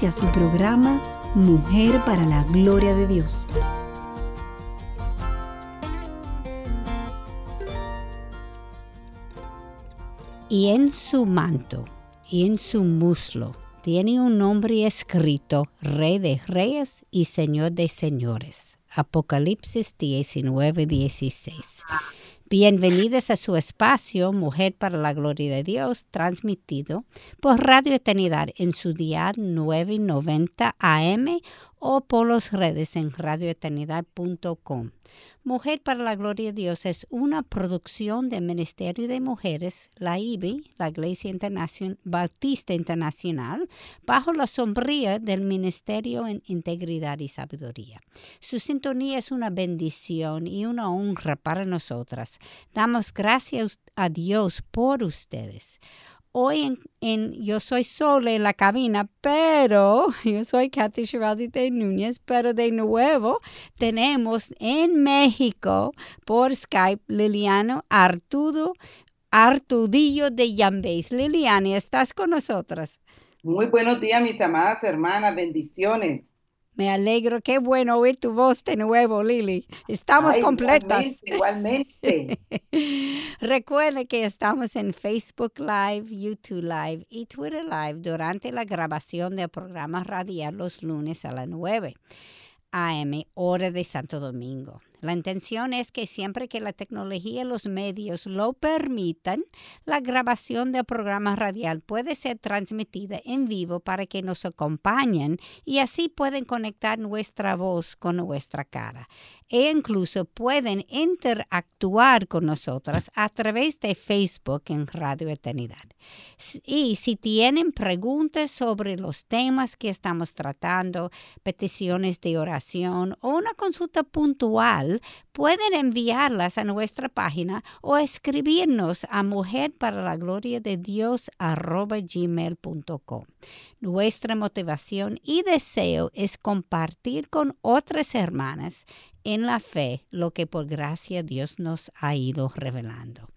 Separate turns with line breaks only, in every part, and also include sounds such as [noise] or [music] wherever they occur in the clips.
Inicia su programa Mujer para la Gloria de Dios.
Y en su manto y en su muslo tiene un nombre escrito, Rey de Reyes y Señor de Señores. Apocalipsis 19, 16. Bienvenidos a su espacio Mujer para la Gloria de Dios, transmitido por Radio Eternidad en su día 990 AM o por las redes en radioeternidad.com. Mujer para la Gloria de Dios es una producción del Ministerio de Mujeres, la IBI, la Iglesia Bautista Internacional, bajo la sombría del Ministerio en Integridad y Sabiduría. Su sintonía es una bendición y una honra para nosotras. Damos gracias a Dios por ustedes hoy en, yo soy sola en la cabina, pero [laughs] yo soy Kathy de Núñez, pero de nuevo tenemos en México por Skype Liliano Artudo, Artudillo de Yambéis. Liliana, ¿estás con nosotras?
Muy buenos días, mis amadas hermanas, bendiciones.
Me alegro, qué bueno oír tu voz de nuevo, Lili. Estamos completas.
Igualmente. [laughs]
Recuerde que estamos en Facebook Live, YouTube Live y Twitter Live durante la grabación del programa radial los lunes a las 9 a.m., hora de Santo Domingo. La intención es que siempre que la tecnología y los medios lo permitan, la grabación del programa radial puede ser transmitida en vivo para que nos acompañen y así pueden conectar nuestra voz con nuestra cara. E incluso pueden interactuar con nosotras a través de Facebook en Radio Eternidad. Y si tienen preguntas sobre los temas que estamos tratando, peticiones de oración o una consulta puntual, pueden enviarlas a nuestra página o escribirnos a mujer para la gloria de Dios gmail.com. Nuestra motivación y deseo es compartir con otras hermanas en la fe lo que por gracia Dios nos ha ido revelando.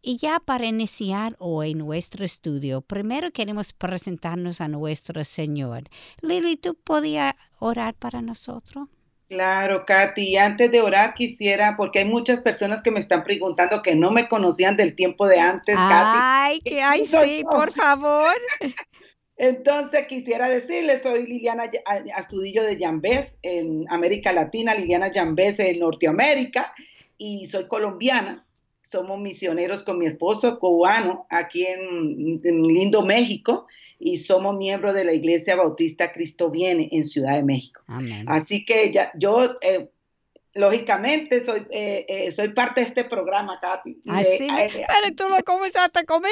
Y ya para iniciar hoy nuestro estudio, primero queremos presentarnos a nuestro Señor. Lili, ¿tú podías orar para nosotros?
Claro, Katy. Antes de orar quisiera, porque hay muchas personas que me están preguntando que no me conocían del tiempo de antes, Katy.
Ay, que ay, [laughs] sí, por favor. [laughs]
Entonces quisiera decirles, soy Liliana Astudillo de Yambés en América Latina, Liliana Yambés en Norteamérica y soy colombiana. Somos misioneros con mi esposo cubano aquí en, en Lindo, México y somos miembros de la Iglesia Bautista Cristo Viene en Ciudad de México. Así que ya, yo, eh, lógicamente, soy, eh, eh, soy parte de este programa, Katy.
Así, pero tú lo comenzaste conmigo.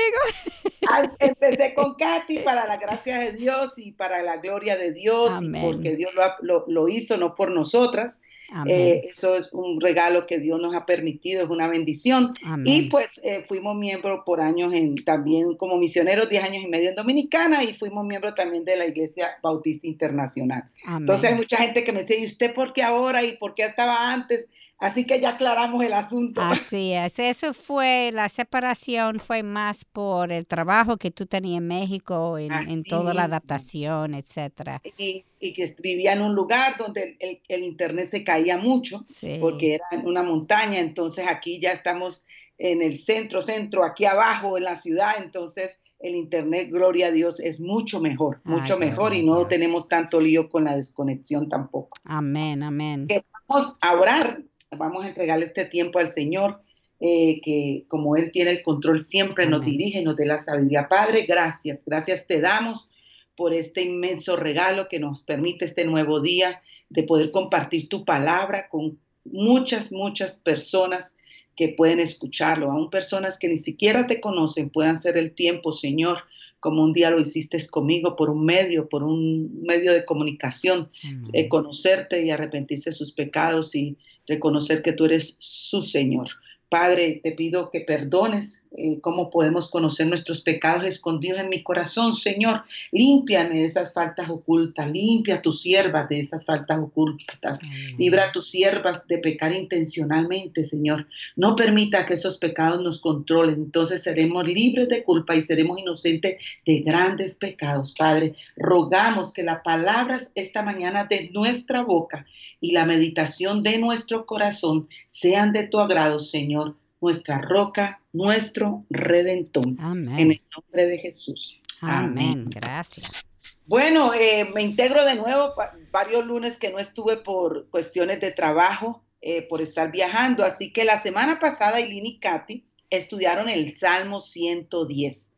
[laughs]
Empecé con Katy para la gracia de Dios y para la gloria de Dios, porque Dios lo, lo, hizo, no por nosotras. Eh, eso es un regalo que Dios nos ha permitido, es una bendición. Y pues eh, fuimos miembros por años en, también como misioneros, 10 años y medio en Dominicana y fuimos miembros también de la Iglesia Bautista Internacional. Entonces hay mucha gente que me dice, ¿y usted por qué ahora y por qué estaba antes? Así que ya aclaramos el asunto.
Así es, eso fue, la separación fue más por el trabajo que tú tenías en México, en, toda la adaptación, etcétera.
Y, que vivía en un lugar donde el, internet se caía mucho, porque era en una montaña, entonces aquí ya estamos en el centro, centro, aquí abajo en la ciudad, entonces el internet, gloria a Dios, es mucho mejor, mucho mejor y no tenemos tanto lío con la desconexión tampoco.
Amén, amén.
Que vamos a orar vamos a entregarle este tiempo al Señor, eh, que como Él tiene el control siempre nos dirige, nos dé la sabiduría. Padre, gracias, gracias te damos por este inmenso regalo que nos permite este nuevo día de poder compartir tu palabra con muchas, muchas personas que pueden escucharlo, aún personas que ni siquiera te conocen, puedan ser el tiempo, Señor, como un día lo hiciste conmigo por un medio, por un medio de comunicación, eh, conocerte y arrepentirse de sus pecados y reconocer que tú eres su Señor. Padre, te pido que perdones eh, cómo podemos conocer nuestros pecados escondidos en mi corazón, Señor. Límpiame de esas faltas ocultas, limpia a tus siervas de esas faltas ocultas, libra a tus siervas de pecar intencionalmente, Señor. No permita que esos pecados nos controlen, entonces seremos libres de culpa y seremos inocentes de grandes pecados, Padre. Rogamos que las palabras esta mañana de nuestra boca y la meditación de nuestro corazón sean de tu agrado, Señor, nuestra roca, nuestro redentor. Amén. En el nombre de Jesús.
Amén. Gracias.
Bueno, eh, me integro de nuevo, varios lunes que no estuve por cuestiones de trabajo, eh, por estar viajando, así que la semana pasada Eileen y Katy estudiaron el Salmo 110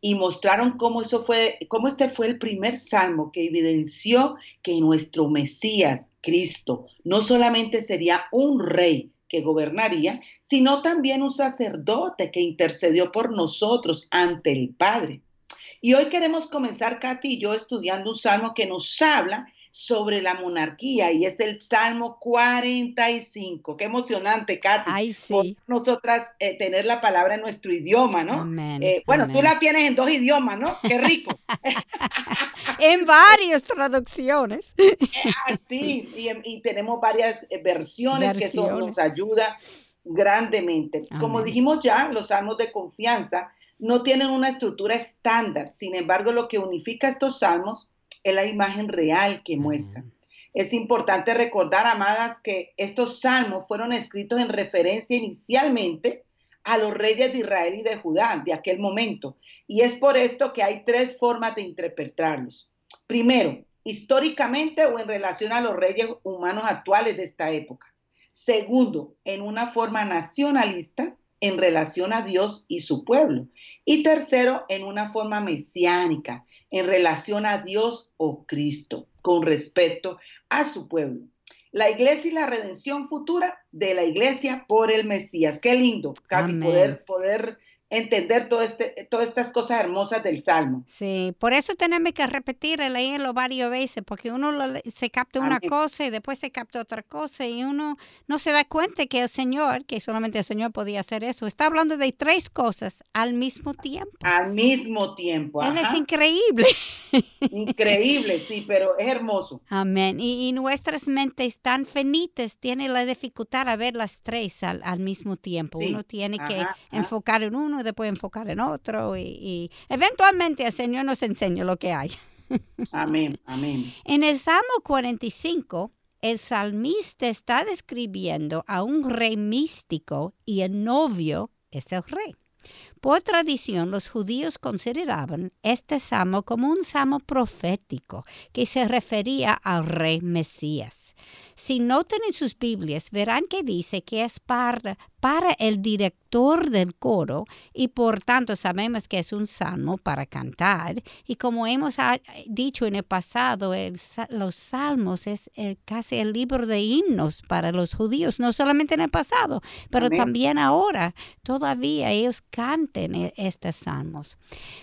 y mostraron cómo eso fue, cómo este fue el primer salmo que evidenció que nuestro Mesías, Cristo, no solamente sería un rey que gobernaría, sino también un sacerdote que intercedió por nosotros ante el Padre. Y hoy queremos comenzar, Katy y yo, estudiando un salmo que nos habla sobre la monarquía y es el Salmo 45. Qué emocionante, Katy.
Ay, sí.
nosotras eh, tener la palabra en nuestro idioma, ¿no? Eh, bueno, tú la tienes en dos idiomas, ¿no? Qué rico. [laughs] [laughs]
en varias traducciones.
sí, y, tenemos varias eh, versiones, que eso nos ayuda grandemente. Como dijimos ya, los salmos de confianza no tienen una estructura estándar. Sin embargo, lo que unifica estos salmos es la imagen real que muestra. Es importante recordar, amadas, que estos salmos fueron escritos en referencia inicialmente a los reyes de Israel y de Judá de aquel momento. Y es por esto que hay tres formas de interpretarlos. Primero, históricamente o en relación a los reyes humanos actuales de esta época. Segundo, en una forma nacionalista en relación a Dios y su pueblo. Y tercero, en una forma mesiánica, en relación a Dios o Cristo, con respecto a su pueblo. La iglesia y la redención futura de la iglesia por el Mesías. Qué lindo, Katy, poder, poder entender todo este, todas estas cosas hermosas del Salmo.
Sí, por eso tenemos que repetir y leerlo varias veces, porque uno se capta una cosa y después se capta otra cosa y uno no se da cuenta que el Señor, que solamente el Señor podía hacer eso, está hablando de tres cosas al mismo tiempo.
Al mismo tiempo.
Él es increíble. [laughs]
Increíble, sí, pero es hermoso.
Amén. Y, nuestras mentes tan finitas tienen la dificultad a ver las tres al, mismo tiempo. uno tiene que enfocar en uno después enfocar en otro y, eventualmente el Señor nos enseña lo que hay. [laughs]
Amén, amén.
En el Salmo 45, el salmista está describiendo a un rey místico y el novio es el rey. Por tradición, los judíos consideraban este salmo como un salmo profético que se refería al rey Mesías. Si notan en sus Biblias, verán que dice que es para, para el del coro y por tanto sabemos que es un salmo para cantar. Y como hemos dicho en el pasado, los salmos es casi el libro de himnos para los judíos, no solamente en el pasado, pero también ahora. Todavía ellos canten e, estos salmos.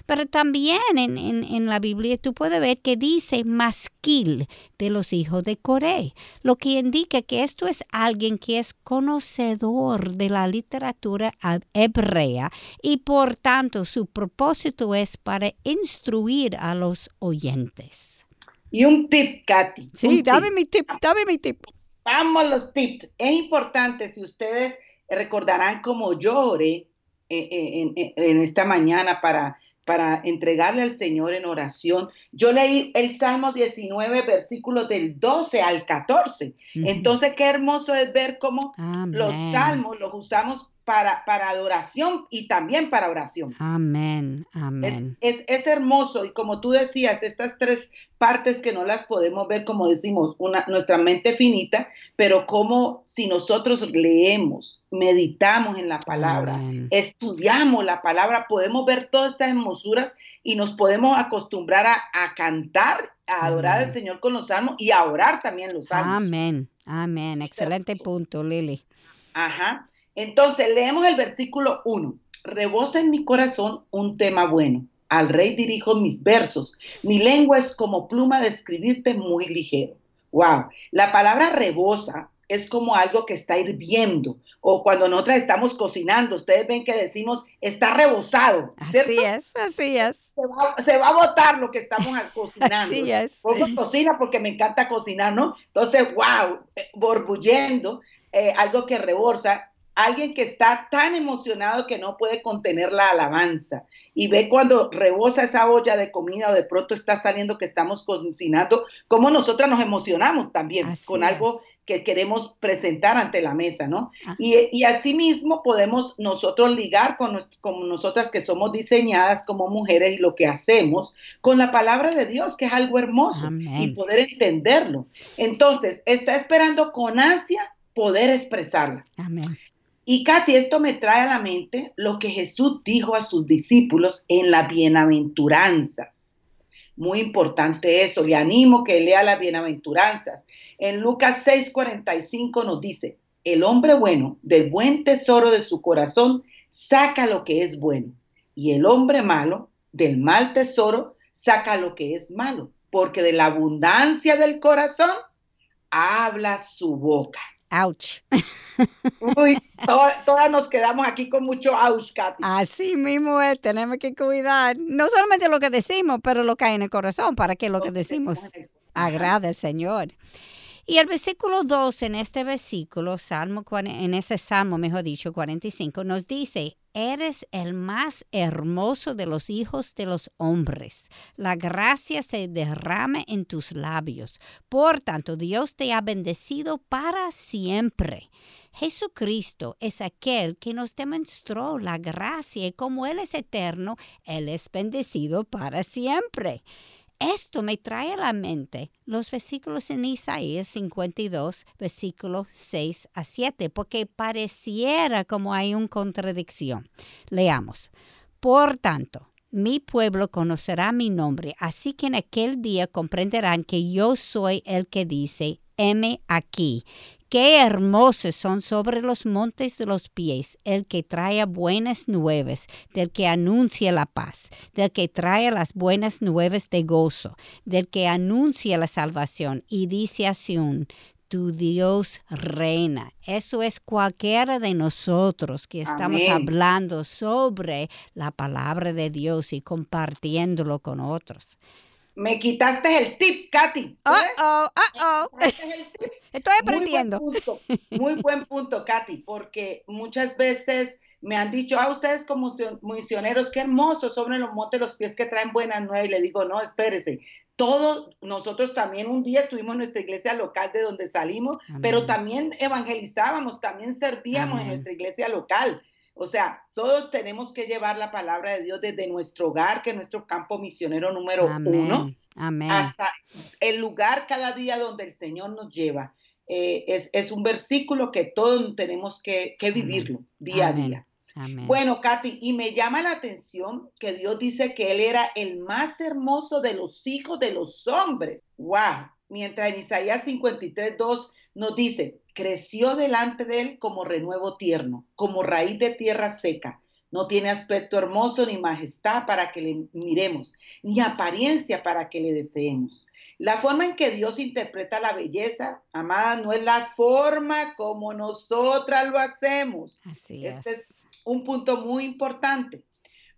Pero también en, en, la Biblia tú puedes ver que dice masquil de los hijos de Coré, lo que indica que esto es alguien que es conocedor de la literatura hebrea y por tanto su propósito es para instruir a los oyentes.
Y un tip, Katy.
Sí, dame mi tip, dame mi tip.
Vamos los tips. Es importante, si ustedes recordarán cómo lloré en, en esta mañana para para entregarle al Señor en oración. Yo leí el Salmo 19, versículos del 12 al 14. Entonces, qué hermoso es ver cómo los salmos los usamos para, para adoración y también para oración.
Amén, amén.
Es, es, hermoso y como tú decías, estas tres partes que no las podemos ver, como decimos, una, nuestra mente finita, pero como si nosotros leemos, meditamos en la palabra, estudiamos la palabra, podemos ver todas estas hermosuras y nos podemos acostumbrar a, cantar, a adorar al Señor con los salmos y a orar también los salmos.
Amén, amén. Excelente punto, Lili.
Ajá. Entonces, leemos el versículo 1. Rebosa en mi corazón un tema bueno. Al rey dirijo mis versos. Mi lengua es como pluma de escribirte muy ligero. Wow. La palabra rebosa es como algo que está hirviendo. O cuando nosotras estamos cocinando, ustedes ven que decimos está rebosado.
Así es, así es.
Se va, a botar lo que estamos [laughs] cocinando.
Así es.
Pongo cocina porque me encanta cocinar, ¿no? Entonces, wow, eh, borbullendo, eh, algo que rebosa alguien que está tan emocionado que no puede contener la alabanza y ve cuando rebosa esa olla de comida o de pronto está saliendo que estamos cocinando, como nosotras nos emocionamos también con algo que queremos presentar ante la mesa, ¿no? Ah. Y, y asimismo podemos nosotros ligar con, con, nosotras que somos diseñadas como mujeres y lo que hacemos con la palabra de Dios, que es algo hermoso, y poder entenderlo. Entonces, está esperando con ansia poder expresarla.
Amén.
Y Katy, esto me trae a la mente lo que Jesús dijo a sus discípulos en las bienaventuranzas. Muy importante eso, le animo que lea las bienaventuranzas. En Lucas 6:45 nos dice, el hombre bueno del buen tesoro de su corazón saca lo que es bueno, y el hombre malo del mal tesoro saca lo que es malo, porque de la abundancia del corazón habla su boca.
Ouch. [laughs]
Uy, todas nos quedamos aquí con mucho ouch, Katy.
Así mismo es, tenemos que cuidar, no solamente lo que decimos, pero lo que hay en el corazón, para que lo que decimos agrade al Señor. Y el versículo 2 en este versículo, Salmo, en ese Salmo, mejor dicho, 45, nos dice, Eres el más hermoso de los hijos de los hombres. La gracia se derrama en tus labios. Por tanto, Dios te ha bendecido para siempre. Jesucristo es aquel que nos demostró la gracia y como Él es eterno, Él es bendecido para siempre. Esto me trae a la mente los versículos en Isaías 52, versículos 6 a 7, porque pareciera como hay una contradicción. Leamos. Por tanto, mi pueblo conocerá mi nombre, así que en aquel día comprenderán que yo soy el que dice, heme aquí, Qué hermosos son sobre los montes de los pies el que trae buenas nuevas, del que anuncia la paz, del que trae las buenas nuevas de gozo, del que anuncia la salvación y dice a Sion, tu Dios reina. Eso es cualquiera de nosotros que estamos hablando sobre la palabra de Dios y compartiéndolo con otros.
Me quitaste el tip, Katy.
Oh, oh, [laughs] Estoy aprendiendo.
Muy buen, punto, muy buen punto, Katy, porque muchas veces me han dicho, ah, ustedes como misioneros, qué hermosos sobre los montes los pies que traen buenas nuevas. Y le digo, no, espérese. Todos nosotros también un día estuvimos en nuestra iglesia local de donde salimos, pero también evangelizábamos, también servíamos en nuestra iglesia local. O sea, todos tenemos que llevar la palabra de Dios desde nuestro hogar, que es nuestro campo misionero número uno, hasta el lugar cada día donde el Señor nos lleva. Eh, es, un versículo que todos tenemos que, vivirlo día a día. Bueno, Katy, y me llama la atención que Dios dice que Él era el más hermoso de los hijos de los hombres. ¡Wow! Mientras en Isaías 53, 2 nos dice, creció delante de él como renuevo tierno, como raíz de tierra seca. No tiene aspecto hermoso ni majestad para que le miremos, ni apariencia para que le deseemos. La forma en que Dios interpreta la belleza, amada, no es la forma como nosotras lo hacemos.
Así este
es. un punto muy importante.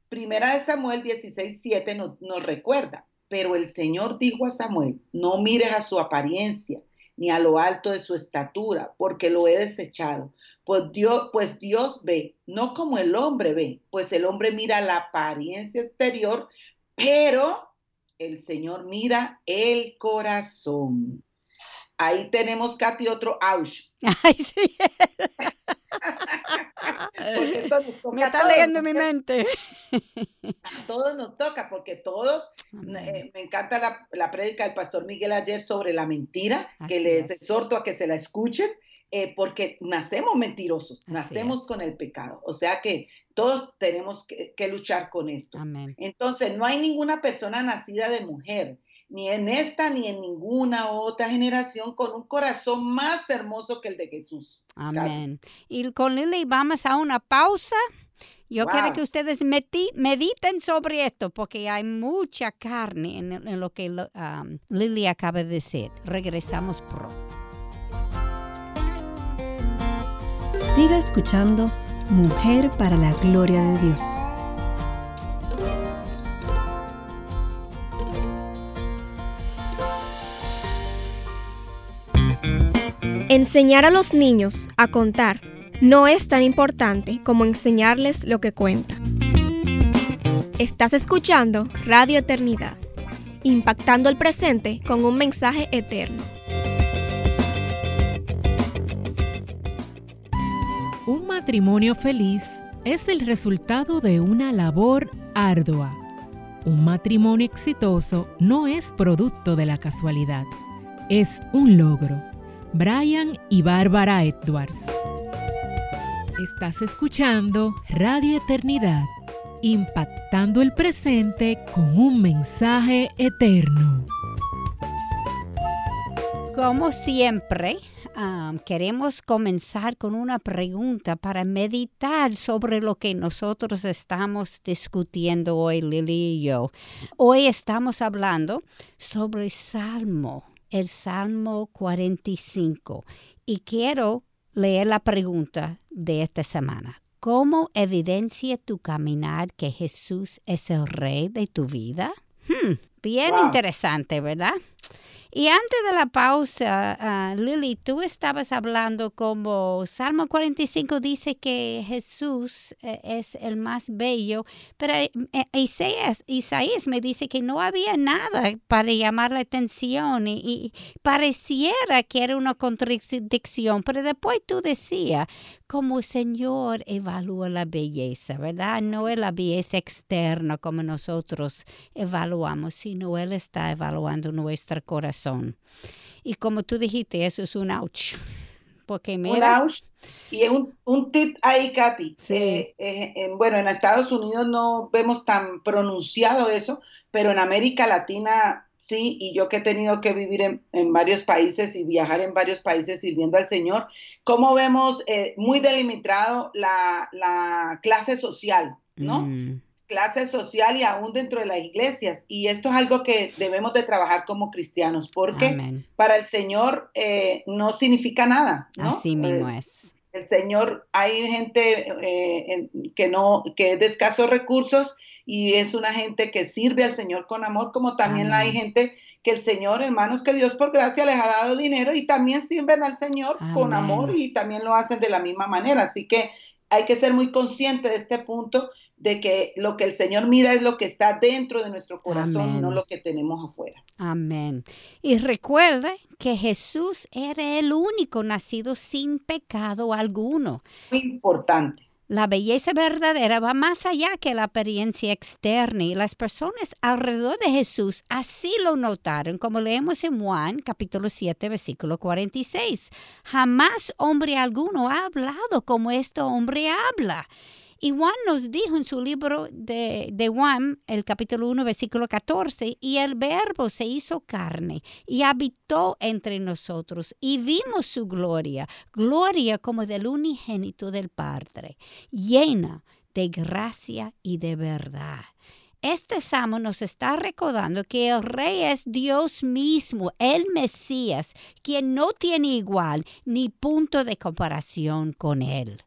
Primera de Samuel 16, 7 nos, nos recuerda, pero el Señor dijo a Samuel, no mires a su apariencia, ni a lo alto de su estatura, porque lo he desechado. Pues Dios, pues Dios ve, no como el hombre ve, pues el hombre mira la apariencia exterior, pero el Señor mira el corazón. Ahí tenemos, Katy, otro ouch. [laughs]
Ay, sí. [laughs] [laughs] Me está leyendo mi mente.
A todos nos toca, porque todos, eh, me encanta la, la prédica del pastor Miguel ayer sobre la mentira, que les exhorto a que se la escuchen, eh, porque nacemos mentirosos, nacemos con el pecado. O sea que todos tenemos que, que luchar con esto. Entonces, no hay ninguna persona nacida de mujer ni en esta ni en ninguna otra generación con un corazón más hermoso que el de Jesús.
Amén. Y con Lili vamos a una pausa Yo quiero que ustedes mediten sobre esto porque hay mucha carne en, lo que um, Lily acaba de decir. Regresamos pronto.
Siga escuchando Mujer para la Gloria de Dios.
Enseñar a los niños a contar no es tan importante como enseñarles lo que cuenta. Estás escuchando Radio Eternidad, impactando el presente con un mensaje eterno.
Un matrimonio feliz es el resultado de una labor ardua. Un matrimonio exitoso no es producto de la casualidad, es un logro. Brian y Bárbara Edwards. Estás escuchando Radio Eternidad, impactando el presente con un mensaje eterno.
Como siempre, queremos comenzar con una pregunta para meditar sobre lo que nosotros estamos discutiendo hoy, Lili y yo. Hoy estamos hablando sobre Salmo el Salmo 45 y quiero leer la pregunta de esta semana. ¿Cómo evidencia tu caminar que Jesús es el rey de tu vida? Hmm, bien interesante, ¿verdad? Y antes de la pausa, uh, Lily, tú estabas hablando como Salmo 45 dice que Jesús eh, es el más bello, pero eh, Isaías, Isaías me dice que no había nada para llamar la atención y, y pareciera que era una contradicción, pero después tú decías, como el Señor evalúa la belleza, ¿verdad? No es la belleza externa como nosotros evaluamos, sino Él está evaluando nuestro corazón. Y como tú dijiste, eso es un ouch. [laughs] Porque
mira, un ouch. Y es un, un tip ahí, Katy. Sí. Eh, eh, bueno, en Estados Unidos no vemos tan pronunciado eso, pero en América Latina sí, y yo que he tenido que vivir en, varios países y viajar en varios países sirviendo al Señor, cómo vemos eh, muy delimitado la, clase social, ¿no? Mm. Clase social y aún dentro de las iglesias. Y esto es algo que debemos de trabajar como cristianos, porque para el Señor eh, no significa nada, ¿no?
Así mismo eh, es.
El Señor, hay gente que no, que es de escasos recursos y es una gente que sirve al Señor con amor, como también hay gente que el Señor, hermanos, que Dios por gracia les ha dado dinero y también sirven al Señor con amor y también lo hacen de la misma manera. Así que hay que ser muy consciente de este punto de que lo que el Señor mira es lo que está dentro de nuestro corazón y no lo que tenemos afuera.
Amén. Y recuerde que Jesús era el único nacido sin pecado alguno.
Muy importante.
La belleza verdadera va más allá que la apariencia externa y las personas alrededor de Jesús así lo notaron, como leemos en Juan capítulo 7 versículo 46. Jamás hombre alguno ha hablado como este hombre habla. Y Juan nos dijo en su libro de, de, Juan, el capítulo 1, versículo 14, y el verbo se hizo carne y habitó entre nosotros y vimos su gloria, gloria como del unigénito del Padre, llena de gracia y de verdad. Este salmo nos está recordando que el rey es Dios mismo, el Mesías, quien no tiene igual ni punto de comparación con él.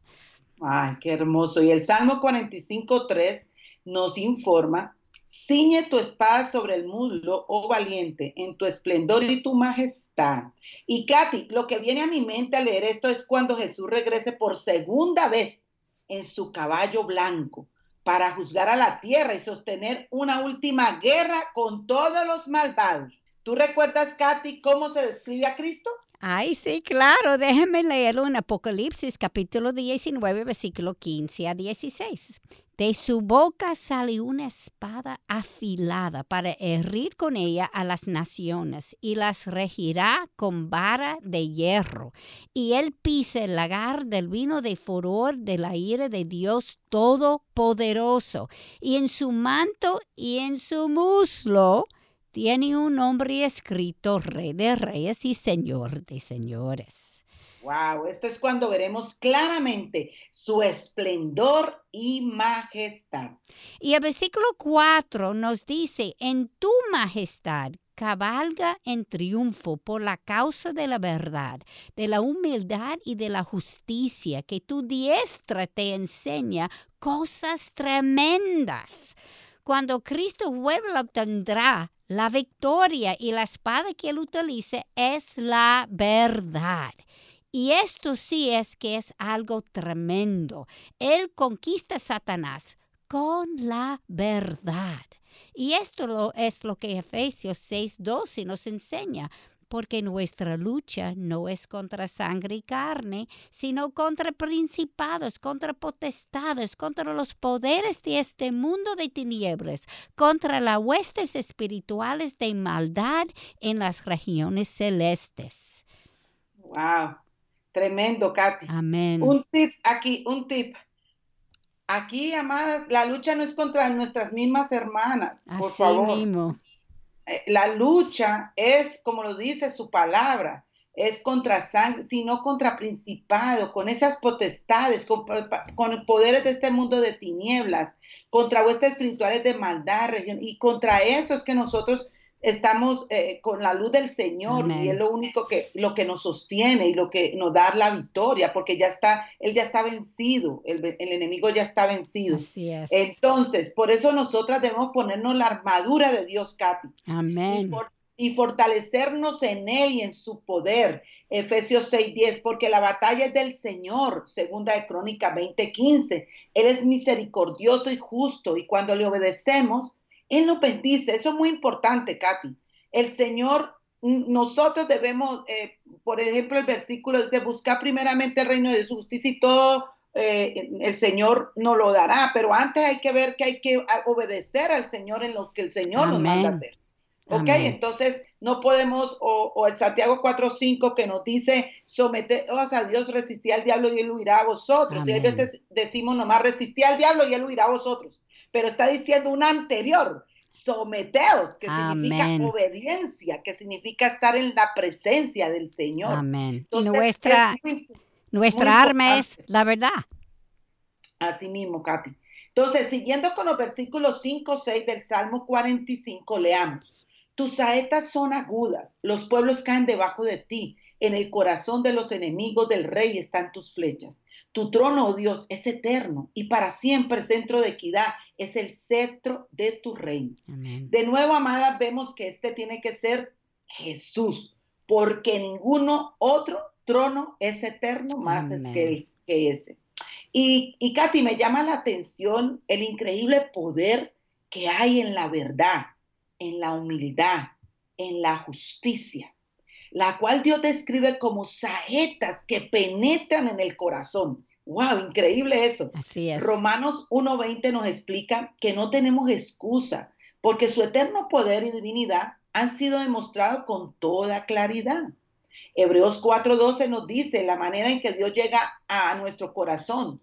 Ay, qué hermoso. Y el Salmo 45.3 nos informa, ciñe tu espada sobre el muslo, oh valiente, en tu esplendor y tu majestad. Y Katy, lo que viene a mi mente al leer esto es cuando Jesús regrese por segunda vez en su caballo blanco para juzgar a la tierra y sostener una última guerra con todos los malvados. ¿Tú recuerdas, Katy, cómo se describe a Cristo?
Ay, sí, claro. Déjenme leerlo en Apocalipsis capítulo 19, versículo 15 a 16. De su boca sale una espada afilada para herir con ella a las naciones y las regirá con vara de hierro. Y él pisa el lagar del vino de furor de la ira de Dios Todopoderoso. Y en su manto y en su muslo tiene un nombre escrito Rey de Reyes y Señor de Señores.
Wow, esto es cuando veremos claramente su esplendor y majestad.
Y el versículo 4 nos dice, en tu majestad cabalga en triunfo por la causa de la verdad, de la humildad y de la justicia, que tu diestra te enseña cosas tremendas. Cuando Cristo vuelva obtendrá la victoria y la espada que él utilice es la verdad. Y esto sí es que es algo tremendo. Él conquista a Satanás con la verdad. Y esto es lo que Efesios 6:12 nos enseña porque nuestra lucha no es contra sangre y carne, sino contra principados, contra potestades, contra los poderes de este mundo de tinieblas, contra las huestes espirituales de maldad en las regiones celestes.
Wow, tremendo, Katy.
Amén.
Un tip aquí, un tip. Aquí, amadas, la lucha no es contra nuestras mismas hermanas, por Mismo. Eh, la lucha es, como lo dice su palabra, es contra sangre, sino contra principado, con esas potestades, con, poderes de este mundo de tinieblas, contra vuestras espirituales de maldad, y contra eso es que nosotros estamos eh, con la luz del Señor y es lo único que lo que nos sostiene y lo que nos da la victoria, porque ya está, él ya está vencido, el, enemigo ya está vencido. Entonces, por eso nosotras debemos ponernos la armadura de Dios, Katy.
Amén.
Y, fortalecernos en él y en su poder. Efesios 6:10, porque la batalla es del Señor, segunda de Crónica 20:15. Él es misericordioso y justo y cuando le obedecemos, él nos bendice. Eso es muy importante, Katy. El Señor, nosotros debemos, eh, por ejemplo, el versículo dice, buscar primeramente el reino de su justicia y todo eh, el Señor nos lo dará, pero antes hay que ver que hay que obedecer al Señor en lo que el Señor nos manda hacer. ¿Ok? Entonces, no podemos, o, el Santiago 4.5 que nos dice, someteos a Dios, resistí al diablo y él huirá a vosotros. Y a veces decimos nomás, resistí al diablo y él huirá a vosotros pero está diciendo una anterior, someteos, que significa obediencia, que significa estar en la presencia del Señor.
Amén. nuestra, nuestra arma es la verdad.
Así mismo, Katy. Entonces, siguiendo con los versículos 5, 6 del Salmo 45, leamos. Tus saetas son agudas, los pueblos caen debajo de ti, en el corazón de los enemigos del rey están tus flechas. Tu trono, oh Dios, es eterno y para siempre centro de equidad es el cetro de tu reino. De nuevo, amadas, vemos que este tiene que ser Jesús, porque ninguno otro trono es eterno más que, que, ese. Y, y Katy, me llama la atención el increíble poder que hay en la verdad, en la humildad, en la justicia la cual Dios describe como saetas que penetran en el corazón. ¡Wow! Increíble eso.
Así es.
Romanos 1.20 nos explica que no tenemos excusa, porque su eterno poder y divinidad han sido demostrados con toda claridad. Hebreos 4.12 nos dice la manera en que Dios llega a nuestro corazón,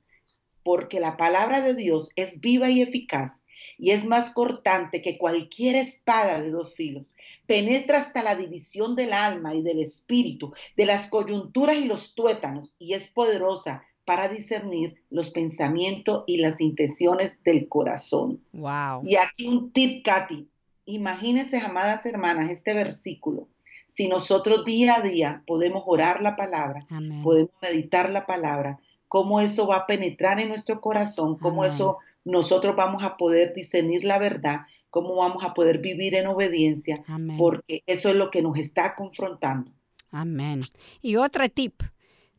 porque la palabra de Dios es viva y eficaz y es más cortante que cualquier espada de dos filos penetra hasta la división del alma y del espíritu, de las coyunturas y los tuétanos, y es poderosa para discernir los pensamientos y las intenciones del corazón.
Wow.
Y aquí un tip, Katy. Imagínense, amadas hermanas, este versículo. Si nosotros día a día podemos orar la palabra, podemos meditar la palabra, cómo eso va a penetrar en nuestro corazón, cómo eso nosotros vamos a poder discernir la verdad, cómo vamos a poder vivir en obediencia, porque eso es lo que nos está confrontando.
Amén. Y otro tip.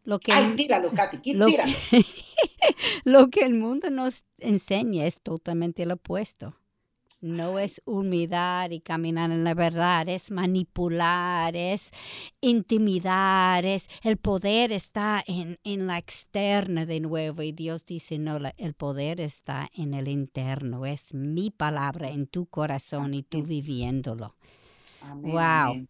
Lo que Ay, tíralo, Katy,
lo [laughs] lo que el mundo nos enseña es totalmente lo opuesto. No es humildad y caminar en la verdad, es manipular, es intimidar, es el poder está en, la externa de nuevo y Dios dice, no, el poder está en el interno, es mi palabra en tu corazón y tú viviéndolo. wow.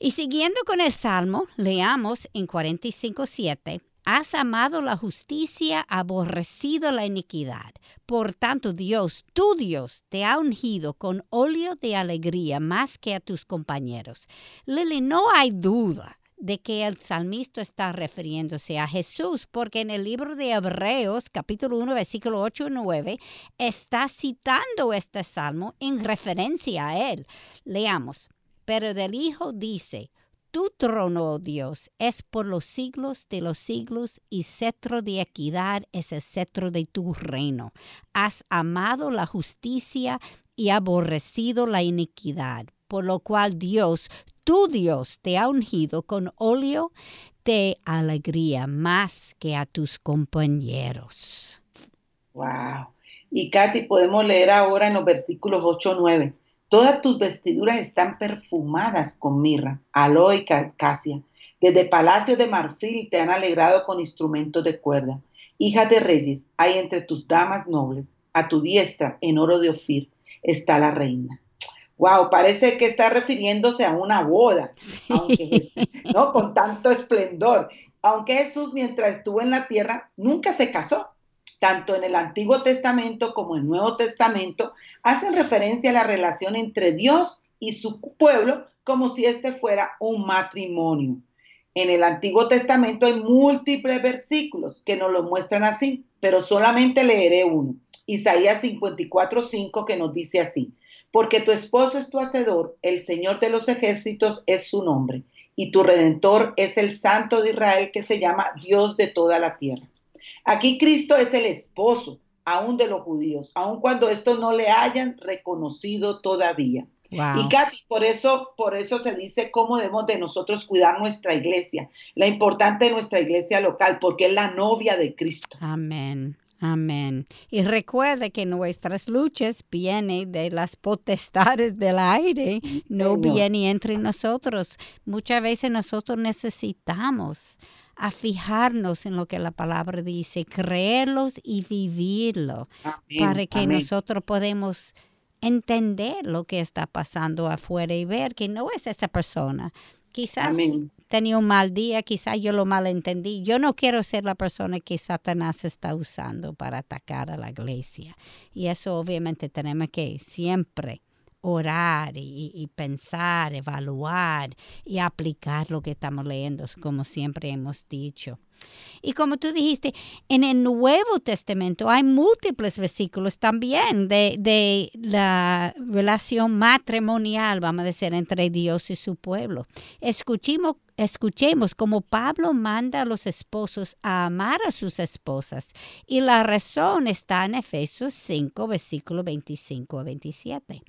Y siguiendo con el Salmo, leamos en 45.7. Has amado la justicia, aborrecido la iniquidad. Por tanto, Dios, tu Dios, te ha ungido con óleo de alegría más que a tus compañeros. Lili, no hay duda de que el salmista está refiriéndose a Jesús, porque en el libro de Hebreos, capítulo 1, versículo 8 y 9, está citando este salmo en referencia a él. Leamos. Pero del Hijo dice, tu trono, oh Dios, es por los siglos de los siglos y cetro de equidad es el cetro de tu reino. Has amado la justicia y aborrecido la iniquidad, por lo cual Dios, tu Dios, te ha ungido con óleo de alegría más que a tus compañeros.
Wow. Y Katy, podemos leer ahora en los versículos 8 9. Todas tus vestiduras están perfumadas con mirra, aloe y casia. Desde palacio de marfil te han alegrado con instrumentos de cuerda. Hija de reyes, hay entre tus damas nobles. A tu diestra, en oro de Ofir, está la reina. Wow, parece que está refiriéndose a una boda, ¿no? Con tanto esplendor. Aunque Jesús, mientras estuvo en la tierra, nunca se casó tanto en el Antiguo Testamento como en el Nuevo Testamento, hacen referencia a la relación entre Dios y su pueblo como si este fuera un matrimonio. En el Antiguo Testamento hay múltiples versículos que nos lo muestran así, pero solamente leeré uno. Isaías 54:5 que nos dice así: Porque tu esposo es tu hacedor, el Señor de los ejércitos es su nombre, y tu redentor es el Santo de Israel que se llama Dios de toda la tierra. Aquí Cristo es el esposo, aún de los judíos, aun cuando estos no le hayan reconocido todavía. Y Katy, por eso, por eso se dice cómo debemos de nosotros cuidar nuestra iglesia, la importante de nuestra iglesia local, porque es la novia de Cristo.
Amén. Amén. Y recuerde que nuestras luchas vienen de las potestades del aire, no vienen entre nosotros. Muchas veces nosotros necesitamos a fijarnos en lo que la palabra dice, creerlos y vivirlo, para que nosotros podemos entender lo que está pasando afuera y ver que no es esa persona. Quizás tenía un mal día, quizás yo lo malentendí. Yo no quiero ser la persona que Satanás está usando para atacar a la iglesia. Y eso obviamente tenemos que siempre orar y, pensar, evaluar y aplicar lo que estamos leyendo, como siempre hemos dicho. Y como tú dijiste, en el Nuevo Testamento hay múltiples versículos también de, de, la relación matrimonial, vamos a decir, entre Dios y su pueblo. Escuchemos escuchemos cómo Pablo manda a los esposos a amar a sus esposas. Y la razón está en Efesios 5, versículo 25 a 27.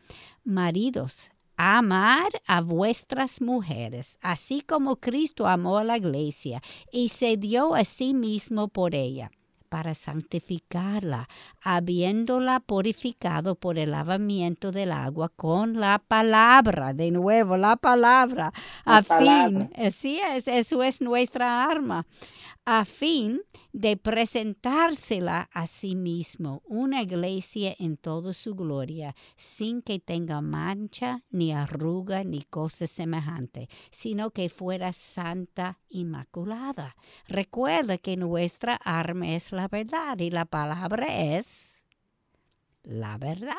Maridos, amar a vuestras mujeres, así como Cristo amó a la iglesia y se dio a sí mismo por ella para santificarla, habiéndola purificado por el lavamiento del agua con la palabra, de nuevo la palabra, a fin, así es, eso es nuestra arma, a fin de presentársela a sí mismo, una iglesia en toda su gloria, sin que tenga mancha, ni arruga, ni cosa semejante, sino que fuera santa, inmaculada. Recuerda que nuestra arma es la verdad y la palabra es la verdad.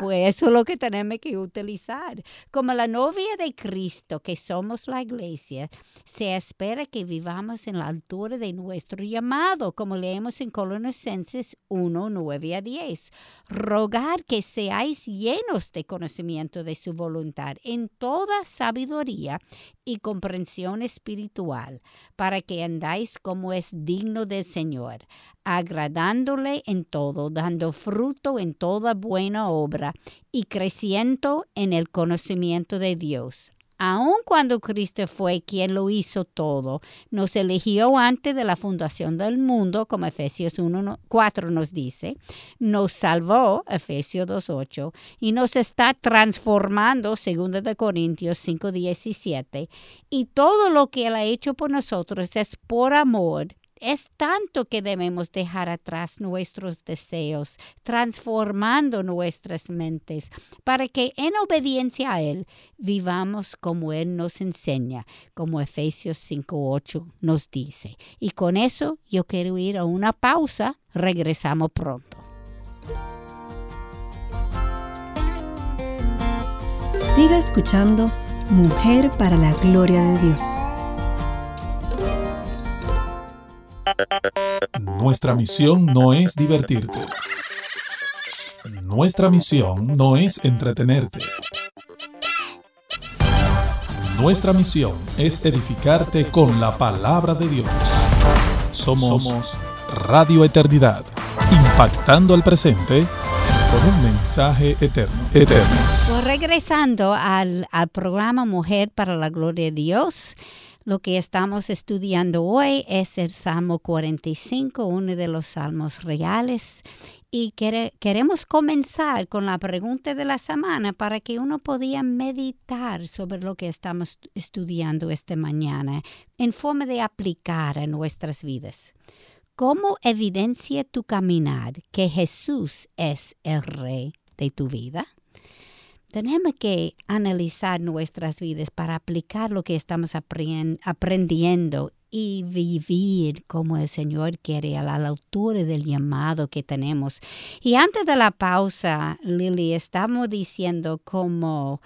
Pues eso es lo que tenemos que utilizar. Como la novia de Cristo, que somos la iglesia, se espera que vivamos en la altura de nuestro llamado, como leemos en Colosenses 1, 9 a 10. Rogar que seáis llenos de conocimiento de su voluntad en toda sabiduría y comprensión espiritual, para que andáis como es digno del Señor, agradándole en todo, dando fruto en toda buena obra y creciendo en el conocimiento de Dios. Aun cuando Cristo fue quien lo hizo todo, nos eligió antes de la fundación del mundo, como Efesios 1.4 nos dice, nos salvó, Efesios 2.8, y nos está transformando, 2 de Corintios 5.17, y todo lo que Él ha hecho por nosotros es por amor es tanto que debemos dejar atrás nuestros deseos, transformando nuestras mentes, para que en obediencia a Él vivamos como Él nos enseña, como Efesios 5.8 nos dice. Y con eso yo quiero ir a una pausa. Regresamos pronto.
Siga escuchando Mujer para la Gloria de Dios.
Nuestra misión no es divertirte. Nuestra misión no es entretenerte. Nuestra misión es edificarte con la palabra de Dios. Somos, Radio Eternidad, impactando al presente con un mensaje eterno. eterno.
Pues regresando al, al programa Mujer para la Gloria de Dios. Lo que estamos estudiando hoy es el Salmo 45, uno de los salmos reales. Y queremos comenzar con la pregunta de la semana para que uno podía meditar sobre lo que estamos estudiando esta mañana en forma de aplicar a nuestras vidas. ¿Cómo evidencia tu caminar que Jesús es el rey de tu vida? Tenemos que analizar nuestras vidas para aplicar lo que estamos aprendiendo y vivir como el Señor quiere a la altura del llamado que tenemos. Y antes de la pausa, Lily, estamos diciendo cómo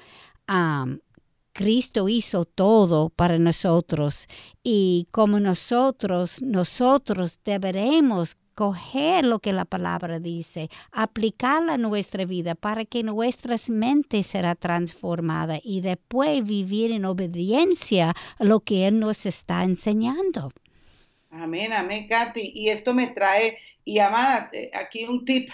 Cristo hizo todo para nosotros y como nosotros, nosotros deberemos coger lo que la palabra dice, aplicarla a nuestra vida para que nuestras mentes será transformada y después vivir en obediencia a lo que Él nos está enseñando.
Amén, amén, Katy. Y esto me trae, y amadas, eh, aquí un tip,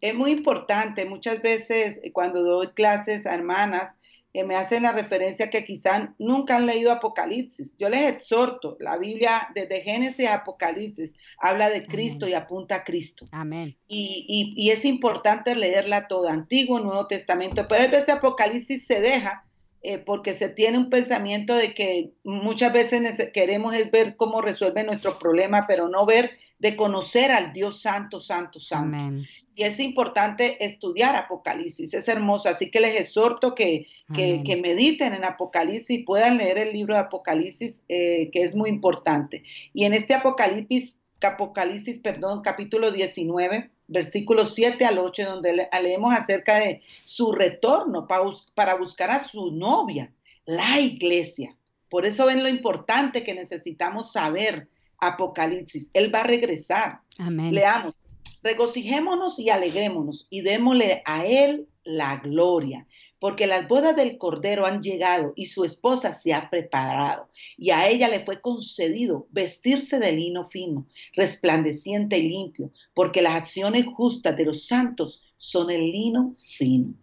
es muy importante, muchas veces cuando doy clases a hermanas, me hacen la referencia que quizá nunca han leído Apocalipsis. Yo les exhorto, la Biblia desde Génesis a Apocalipsis habla de Cristo y apunta a Cristo.
Amén.
Y, y, es importante leerla toda, Antiguo, Nuevo Testamento, pero a veces Apocalipsis se deja eh, porque se tiene un pensamiento de que muchas veces queremos es ver cómo resuelve nuestro problema, pero no ver de conocer al Dios Santo, Santo, Santo. Amén y es importante estudiar Apocalipsis, es hermoso, así que les exhorto que, que, mediten en Apocalipsis y puedan leer el libro de Apocalipsis, eh, que es muy importante. Y en este Apocalipsis, Apocalipsis, perdón, capítulo 19, versículos 7 al 8, donde leemos acerca de su retorno para, para buscar a su novia, la iglesia. Por eso ven lo importante que necesitamos saber Apocalipsis. Él va a regresar.
Amén.
Leamos Regocijémonos y alegrémonos y démosle a Él la gloria, porque las bodas del Cordero han llegado y su esposa se ha preparado, y a ella le fue concedido vestirse de lino fino, resplandeciente y limpio, porque las acciones justas de los santos son el lino fino.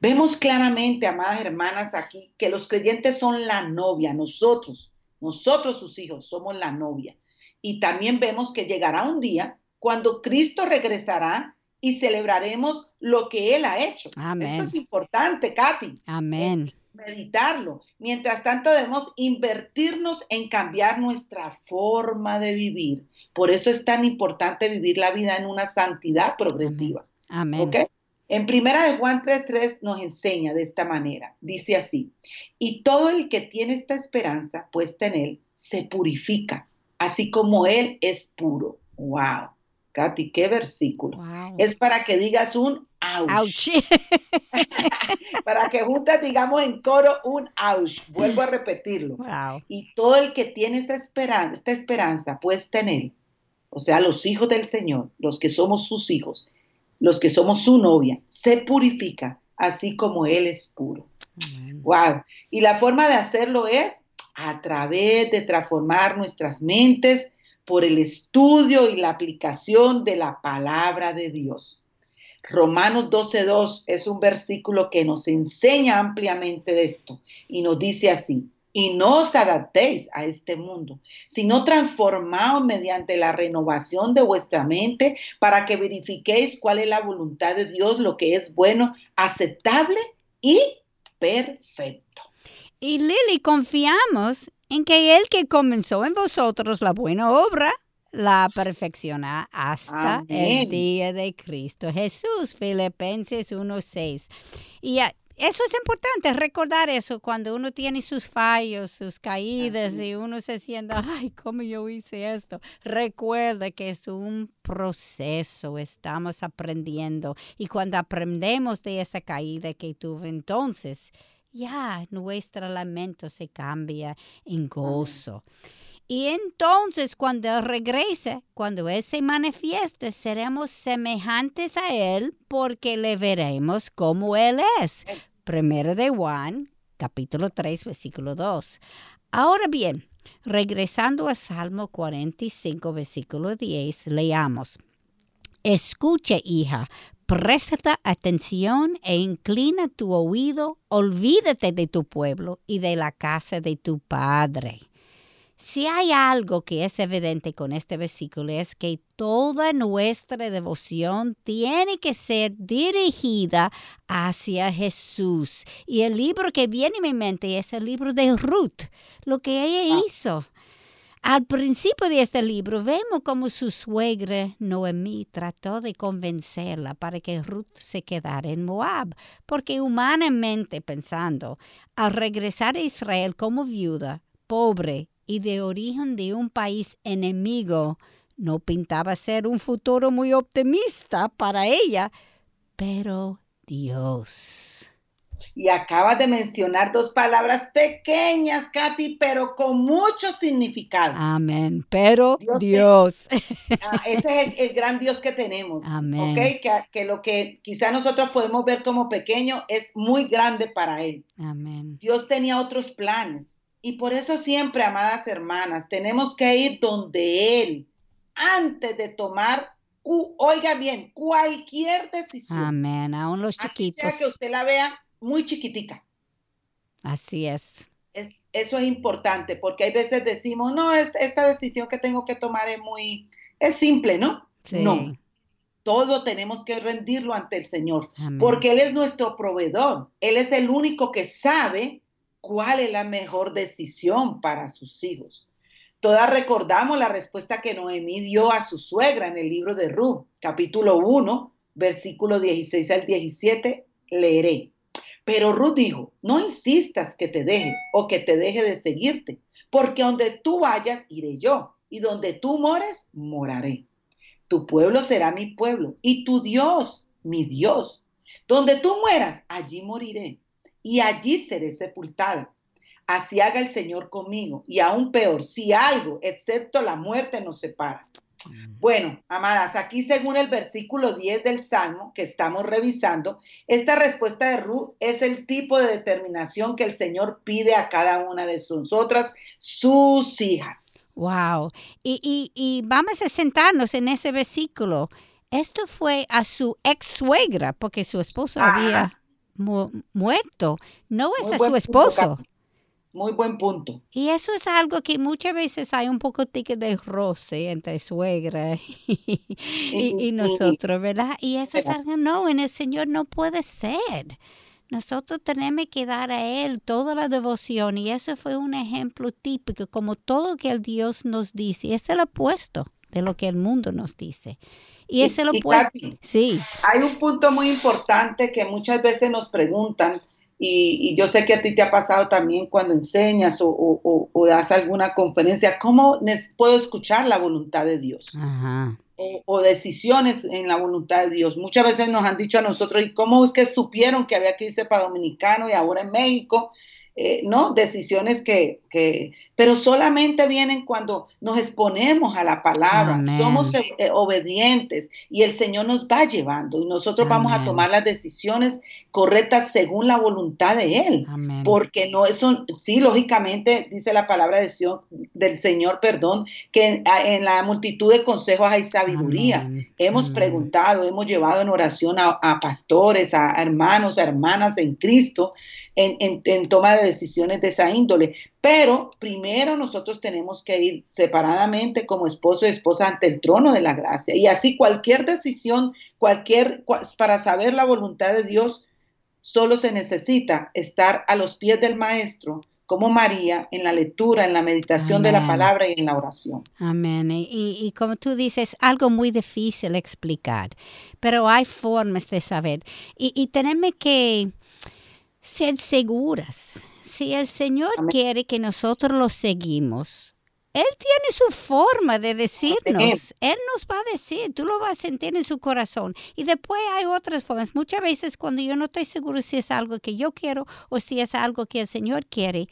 Vemos claramente, amadas hermanas, aquí que los creyentes son la novia, nosotros, nosotros sus hijos somos la novia. Y también vemos que llegará un día cuando Cristo regresará y celebraremos lo que Él ha hecho.
Amén.
Esto es importante, Katy.
Amén.
Meditarlo. Mientras tanto, debemos invertirnos en cambiar nuestra forma de vivir. Por eso es tan importante vivir la vida en una santidad progresiva.
Amén.
En primera de Juan 3:3 nos enseña de esta manera. Dice así: "Y todo el que tiene esta esperanza puesta en él se purifica, así como él es puro." Wow. Katy, qué versículo. Es para que digas un ouch. [laughs] para que juntas digamos en coro un ouch. Vuelvo a repetirlo. Y todo el que tiene esta esperanza, esta esperanza puesta en él, o sea, los hijos del Señor, los que somos sus hijos, los que somos su novia, se purifica así como él es puro. Wow. Y la forma de hacerlo es a través de transformar nuestras mentes por el estudio y la aplicación de la palabra de Dios. Romanos 12.2 es un versículo que nos enseña ampliamente de esto y nos dice así, y no os adaptéis a este mundo, sino transformaos mediante la renovación de vuestra mente para que verifiquéis cuál es la voluntad de Dios, lo que es bueno, aceptable y perfecto.
Y Lili, confiamos en que el que comenzó en vosotros la buena obra, la perfecciona hasta el día de Cristo Jesús. Filipenses 1.6. Y eso es importante, recordar eso cuando uno tiene sus fallos, sus caídas y uno se siente, ay, ¿cómo yo hice esto? Recuerda que es un proceso, estamos aprendiendo. Y cuando aprendemos de esa caída que tuve entonces, ya nuestro lamento se cambia en gozo. Y entonces cuando Él regrese, cuando Él se manifieste, seremos semejantes a Él porque le veremos como Él es. Primero de Juan, capítulo 3, versículo 2. Ahora bien, regresando a Salmo 45, versículo 10, leamos. Escuche, hija, presta atención e inclina tu oído, olvídate de tu pueblo y de la casa de tu padre. Si hay algo que es evidente con este versículo es que toda nuestra devoción tiene que ser dirigida hacia Jesús. Y el libro que viene a mi mente es el libro de Ruth, lo que ella ah. hizo. Al principio de este libro vemos cómo su suegra Noemí trató de convencerla para que Ruth se quedara en Moab, porque humanamente pensando, al regresar a Israel como viuda, pobre y de origen de un país enemigo, no pintaba ser un futuro muy optimista para ella, pero Dios.
Y acabas de mencionar dos palabras pequeñas, Katy, pero con mucho significado.
Amén. Pero Dios. [laughs]
Ah, ese es el, gran Dios que tenemos. Amén. Que, que, lo que quizá nosotros podemos ver como pequeño es muy grande para Él.
Amén.
Dios tenía otros planes. Y por eso siempre, amadas hermanas, tenemos que ir donde Él, antes de tomar, oiga bien, cualquier decisión.
Amén, aún los chiquitos.
Así sea que usted la vea muy chiquitica.
Así es.
Eso es importante, porque hay veces decimos, no, esta decisión que tengo que tomar es muy, es simple, ¿no?
Sí.
No. Todo tenemos que rendirlo ante el Señor, porque Él es nuestro proveedor. Él es el único que sabe cuál es la mejor decisión para sus hijos. Todas recordamos la respuesta que Noemí dio a su suegra en el libro de Ruth, capítulo 1, versículo 16 al 17, leeré. Pero Ruth dijo, no insistas que te deje o que te deje de seguirte, porque donde tú vayas, iré yo, y donde tú mores, moraré. Tu pueblo será mi pueblo, y tu Dios, mi Dios. Donde tú mueras, allí moriré y allí seré sepultada. Así haga el Señor conmigo, y aún peor, si algo, excepto la muerte, nos separa. Mm. Bueno, amadas, aquí según el versículo 10 del Salmo que estamos revisando, esta respuesta de Ruth es el tipo de determinación que el Señor pide a cada una de nosotras, sus hijas.
Wow. Y, y vamos a sentarnos en ese versículo. Esto fue a su ex suegra, porque su esposo había muerto, no es a su esposo.
Muy buen punto.
Y eso es algo que muchas veces hay un poco de roce entre suegra y, nosotros, ¿verdad? Y eso es algo, no, en el Señor no puede ser. Nosotros tenemos que dar a Él toda la devoción y eso fue un ejemplo típico, como todo que el Dios nos dice, es el opuesto de lo que el mundo nos dice. Y ese lo puede. Sí.
Hay un punto muy importante que muchas veces nos preguntan, y, yo sé que a ti te ha pasado también cuando enseñas o, das alguna conferencia, ¿cómo puedo escuchar la voluntad de Dios? O, decisiones en la voluntad de Dios. Muchas veces nos han dicho a nosotros, ¿y cómo es que supieron que había que irse para Dominicano y ahora en México? Eh, ¿no? Decisiones que, que, pero solamente vienen cuando nos exponemos a la palabra, somos eh, eh, obedientes y el Señor nos va llevando y nosotros vamos a tomar las decisiones correctas según la voluntad de Él. Porque no eso, sí, lógicamente dice la palabra de del Señor, perdón, que en, la multitud de consejos hay sabiduría. Hemos preguntado, hemos llevado en oración a, pastores, a hermanos, a hermanas en Cristo, en, en toma de decisiones de esa índole. Pero primero nosotros tenemos que ir separadamente como esposo y esposa ante el trono de la gracia. Y así cualquier decisión, cualquier, para saber la voluntad de Dios, solo se necesita estar a los pies del Maestro, como María, en la lectura, en la meditación de la palabra y en la oración.
Amén. Y, y, como tú dices, algo muy difícil explicar, pero hay formas de saber. Y, y tenemos que ser seguras si el Señor quiere que nosotros lo seguimos, Él tiene su forma de decirnos. Él nos va a decir, tú lo vas a sentir en su corazón. Y después hay otras formas. Muchas veces cuando yo no estoy seguro si es algo que yo quiero o si es algo que el Señor quiere,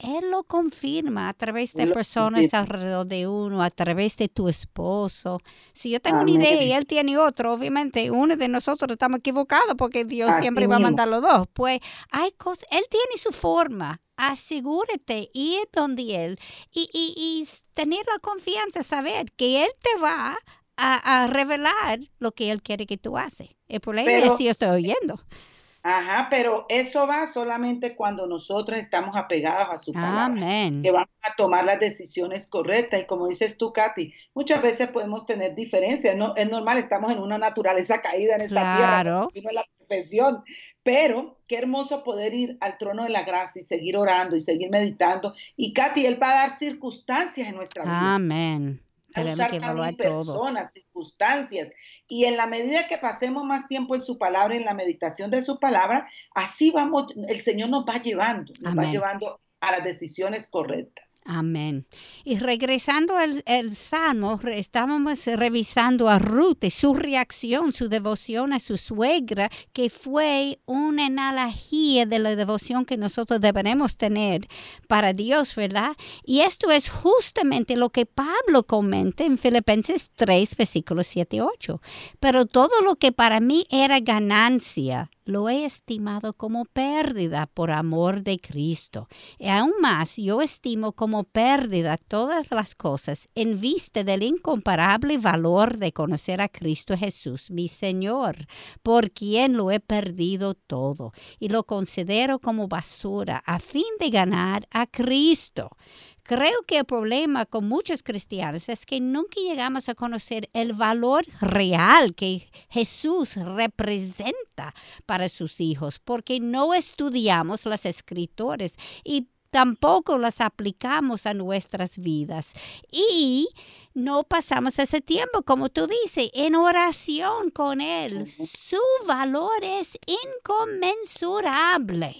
Él lo confirma a través de personas alrededor de uno, a través de tu esposo. Si yo tengo una idea y él tiene otro, obviamente uno de nosotros estamos equivocados porque Dios siempre va a mandar los dos. Pues hay cosas, Él tiene su forma. Asegúrate ir donde Él y, y, tener la confianza, saber que Él te va a, revelar lo que Él quiere que tú haces. El problema es si yo estoy oyendo.
Ajá, pero eso va solamente cuando nosotros estamos apegados a su palabra. Amén. Que vamos a tomar las decisiones correctas. Y como dices tú, Katy, muchas veces podemos tener diferencias. No, es normal, estamos en una naturaleza caída en esta tierra. Y no la perfección. Pero qué hermoso poder ir al trono de la gracia y seguir orando y seguir meditando. Y Katy, Él va a dar circunstancias en nuestra vida.
Amén.
A usar también personas, circunstancias. Y en la medida que pasemos más tiempo en su palabra, en la meditación de su palabra, así vamos, el Señor nos va llevando, nos va llevando a las decisiones correctas.
Amén. Y regresando al, Salmo, estábamos revisando a Ruth y su reacción, su devoción a su suegra, que fue una analogía de la devoción que nosotros deberemos tener para Dios, ¿verdad? Y esto es justamente lo que Pablo comenta en Filipenses 3, versículos 7 y 8. Pero todo lo que para mí era ganancia, lo he estimado como pérdida por amor de Cristo. Y aún más, yo estimo como pérdida todas las cosas en vista del incomparable valor de conocer a Cristo Jesús, mi Señor, por quien lo he perdido todo, y lo considero como basura a fin de ganar a Cristo Creo que el problema con muchos cristianos es que nunca llegamos a conocer el valor real que Jesús representa para sus hijos, porque no estudiamos las escrituras y tampoco las aplicamos a nuestras vidas. Y no pasamos ese tiempo, como tú dices, en oración con Él. Su valor es inconmensurable.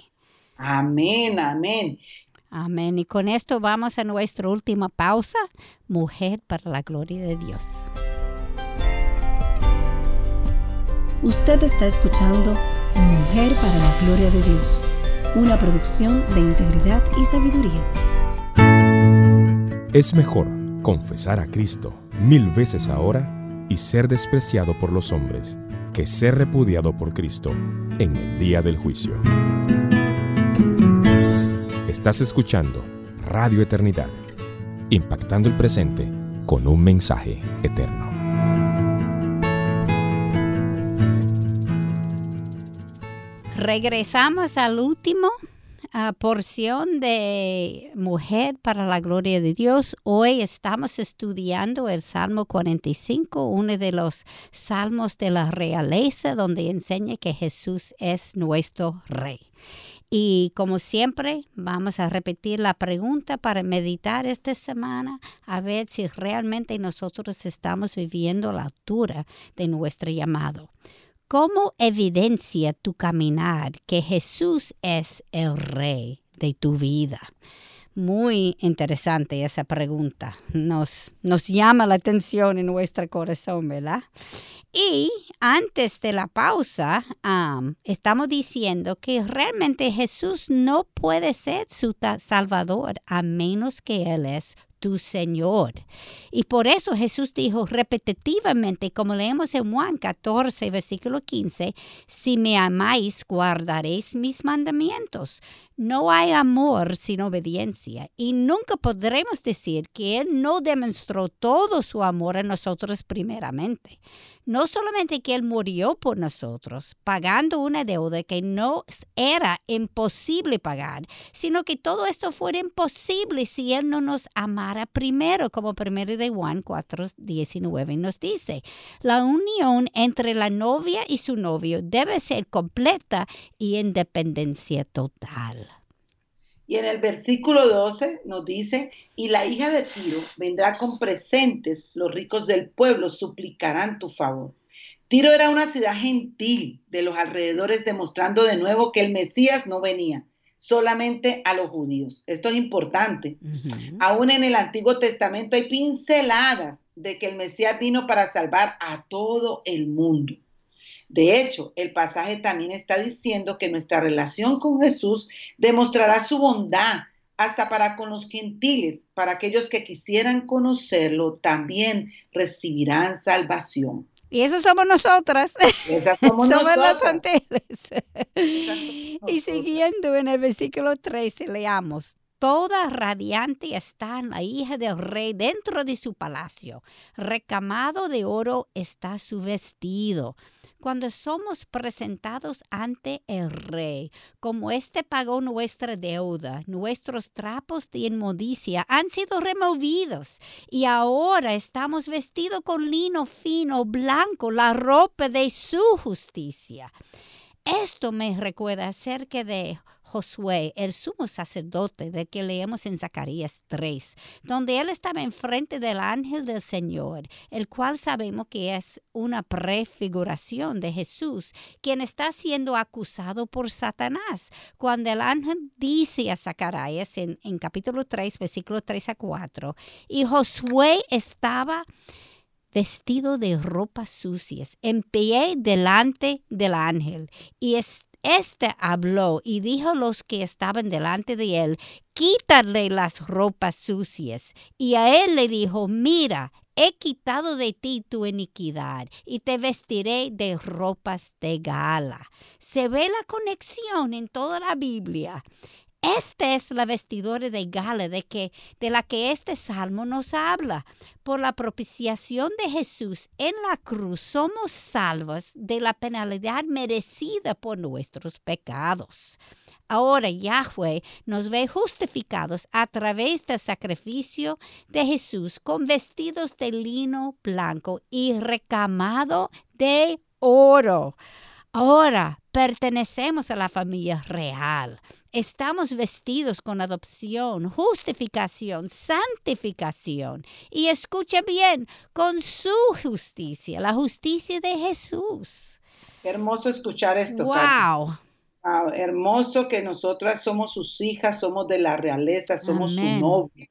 Amén, amén.
Amén. Y con esto vamos a nuestra última pausa, Mujer para la Gloria de Dios.
Usted está escuchando Mujer para la Gloria de Dios, una producción de integridad y sabiduría.
Es mejor confesar a Cristo mil veces ahora y ser despreciado por los hombres que ser repudiado por Cristo en el día del juicio. Estás escuchando Radio Eternidad, impactando el presente con un mensaje eterno.
Regresamos al último ah, porción de Mujer para la Gloria de Dios. Hoy estamos estudiando el Salmo 45, uno de los salmos de la realeza, donde enseña que Jesús es nuestro Rey. Y como siempre, vamos a repetir la pregunta para meditar esta semana, a ver si realmente nosotros estamos viviendo la altura de nuestro llamado. ¿Cómo evidencia tu caminar que Jesús es el rey de tu vida? Muy interesante esa pregunta. Nos, nos llama la atención en nuestro corazón, ¿verdad? Y antes de la pausa, estamos diciendo que realmente Jesús no puede ser su Salvador a menos que Él es tu Señor. Y por eso Jesús dijo repetitivamente, como leemos en Juan 14, versículo 15, si me amáis, guardaréis mis mandamientos. No hay amor sin obediencia y nunca podremos decir que Él no demostró todo su amor a nosotros primeramente. No solamente que Él murió por nosotros, pagando una deuda que no era imposible pagar, sino que todo esto fuera imposible si Él no nos amara primero, como primero de Juan 4, 19 nos dice. La unión entre la novia y su novio debe ser completa y independencia total.
Y en el versículo 12 nos dice, y la hija de Tiro vendrá con presentes, los ricos del pueblo suplicarán tu favor. Tiro era una ciudad gentil de los alrededores, demostrando de nuevo que el Mesías no venía solamente a los judíos. Esto es importante. Aún en el Antiguo Testamento hay pinceladas de que el Mesías vino para salvar a todo el mundo. De hecho, el pasaje también está diciendo que nuestra relación con Jesús demostrará su bondad hasta para con los gentiles, para aquellos que quisieran conocerlo, también recibirán salvación.
Y eso somos nosotras.
Esas somos, [laughs]
somos gentiles. y siguiendo en el versículo 13, leamos. Toda radiante está la hija del rey dentro de su palacio. Recamado de oro está su vestido cuando somos presentados ante el Rey, como éste pagó nuestra deuda, nuestros trapos de inmundicia han sido removidos y ahora estamos vestidos con lino fino, blanco, la ropa de su justicia. Esto me recuerda acerca de Josué, el sumo sacerdote de que leemos en Zacarías 3, donde él estaba enfrente del ángel del Señor, el cual sabemos que es una prefiguración de Jesús, quien está siendo acusado por Satanás. Cuando el ángel dice a Zacarías en, en capítulo 3, versículo 3 a 4, y Josué estaba vestido de ropas sucias, en pie delante del ángel, y este habló y dijo a los que estaban delante de él, quítale las ropas sucias. Y a él le dijo, mira, he quitado de ti tu iniquidad y te vestiré de ropas de gala. Se ve la conexión en toda la Biblia. Esta es la vestidura de gala de, que, de la que este salmo nos habla. Por la propiciación de Jesús en la cruz somos salvos de la penalidad merecida por nuestros pecados. Ahora Yahweh nos ve justificados a través del sacrificio de Jesús con vestidos de lino blanco y recamado de oro. Ahora pertenecemos a la familia real. Estamos vestidos con adopción, justificación, santificación. Y escuche bien, con su justicia, la justicia de Jesús.
hermoso escuchar esto.
Wow.
Hermoso que nosotras somos sus hijas, somos de la realeza, somos su novia,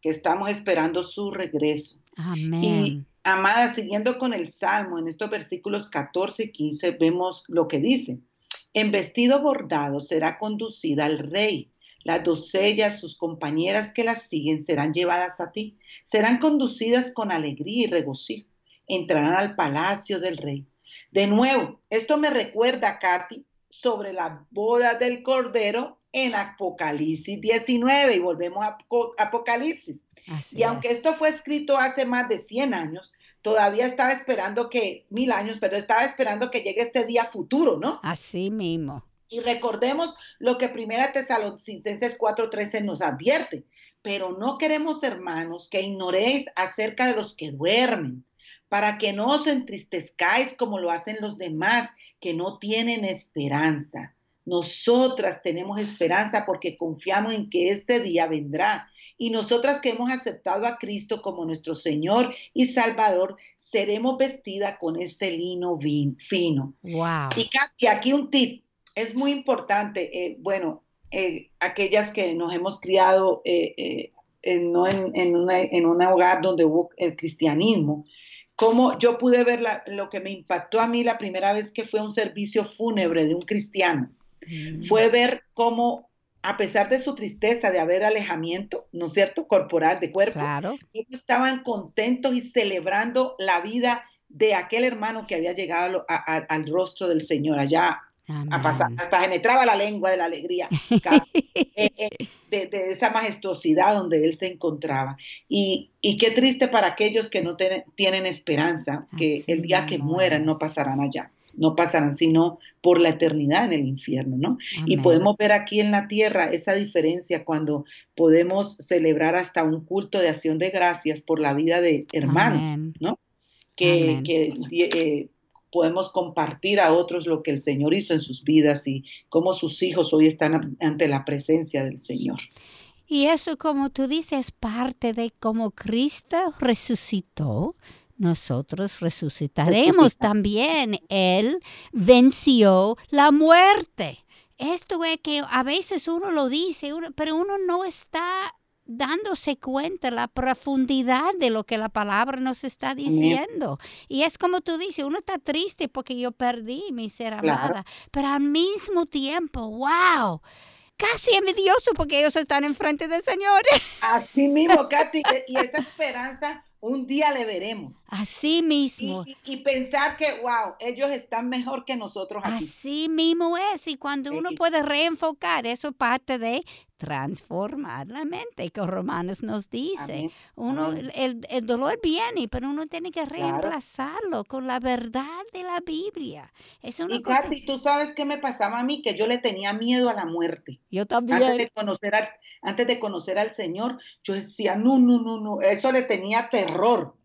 que estamos esperando su regreso.
Amén.
Amada, siguiendo con el Salmo, en estos versículos 14 y 15 vemos lo que dice. En vestido bordado será conducida al rey. Las doncellas, sus compañeras que las siguen, serán llevadas a ti. Serán conducidas con alegría y regocijo. Entrarán al palacio del rey. De nuevo, esto me recuerda, Katy, sobre la boda del Cordero en Apocalipsis 19 y volvemos a Apocalipsis. y aunque esto fue escrito hace más de 100 años, todavía estaba esperando que, mil años, pero estaba esperando que llegue este día futuro, ¿no?
Así mismo.
Y recordemos lo que Primera Tesalonicenses 4:13 nos advierte, pero no queremos, hermanos, que ignoréis acerca de los que duermen, para que no os entristezcáis como lo hacen los demás, que no tienen esperanza. Nosotras tenemos esperanza porque confiamos en que este día vendrá y nosotras que hemos aceptado a Cristo como nuestro Señor y Salvador, seremos vestidas con este lino fino.
Wow.
Y aquí un tip, es muy importante, eh, bueno, eh, aquellas que nos hemos criado eh, no en, en, un hogar donde hubo el cristianismo, como yo pude ver lo que me impactó a mí la primera vez que fue un servicio fúnebre de un cristiano, mm. fue ver cómo a pesar de su tristeza de haber alejamiento, ¿no es cierto?, corporal, de cuerpo, ellos estaban contentos y celebrando la vida de aquel hermano que había llegado al rostro del Señor allá. A pasar, hasta se me traba la lengua de la alegría, [laughs] eh, eh, de, esa majestuosidad donde él se encontraba. Y, qué triste para aquellos que no tienen esperanza, que el día que mueran no pasarán allá no pasarán sino por la eternidad en el infierno, ¿no? Y podemos ver aquí en la tierra esa diferencia cuando podemos celebrar hasta un culto de acción de gracias por la vida de hermanos, ¿no? Que, eh, podemos compartir a otros lo que el Señor hizo en sus vidas y cómo sus hijos hoy están ante la presencia del Señor.
Y eso, como tú dices, parte de cómo Cristo resucitó nosotros resucitaremos también. Él venció la muerte. Esto es que a veces uno lo dice, pero uno no está dándose cuenta la profundidad de lo que la palabra nos está diciendo. Y es como tú dices, uno está triste porque yo perdí mi ser amada, pero al mismo tiempo, wow, casi envidioso porque ellos están enfrente del Señor.
Así mismo, [laughs] Katy, y esa esperanza un día le veremos.
Así mismo.
Y, pensar que, wow, ellos están mejor que nosotros
aquí. Así mismo es. Y cuando uno puede reenfocar, eso parte de transformar la mente, que Romanos nos dice. Uno, El, dolor viene, pero uno tiene que reemplazarlo con la verdad de la Biblia. Es una
y Katy, tú sabes qué me pasaba a mí, que yo le tenía miedo a la muerte.
Yo también.
Antes de conocer al, antes de conocer al Señor, yo decía, no, no, no, no, eso le tenía terror.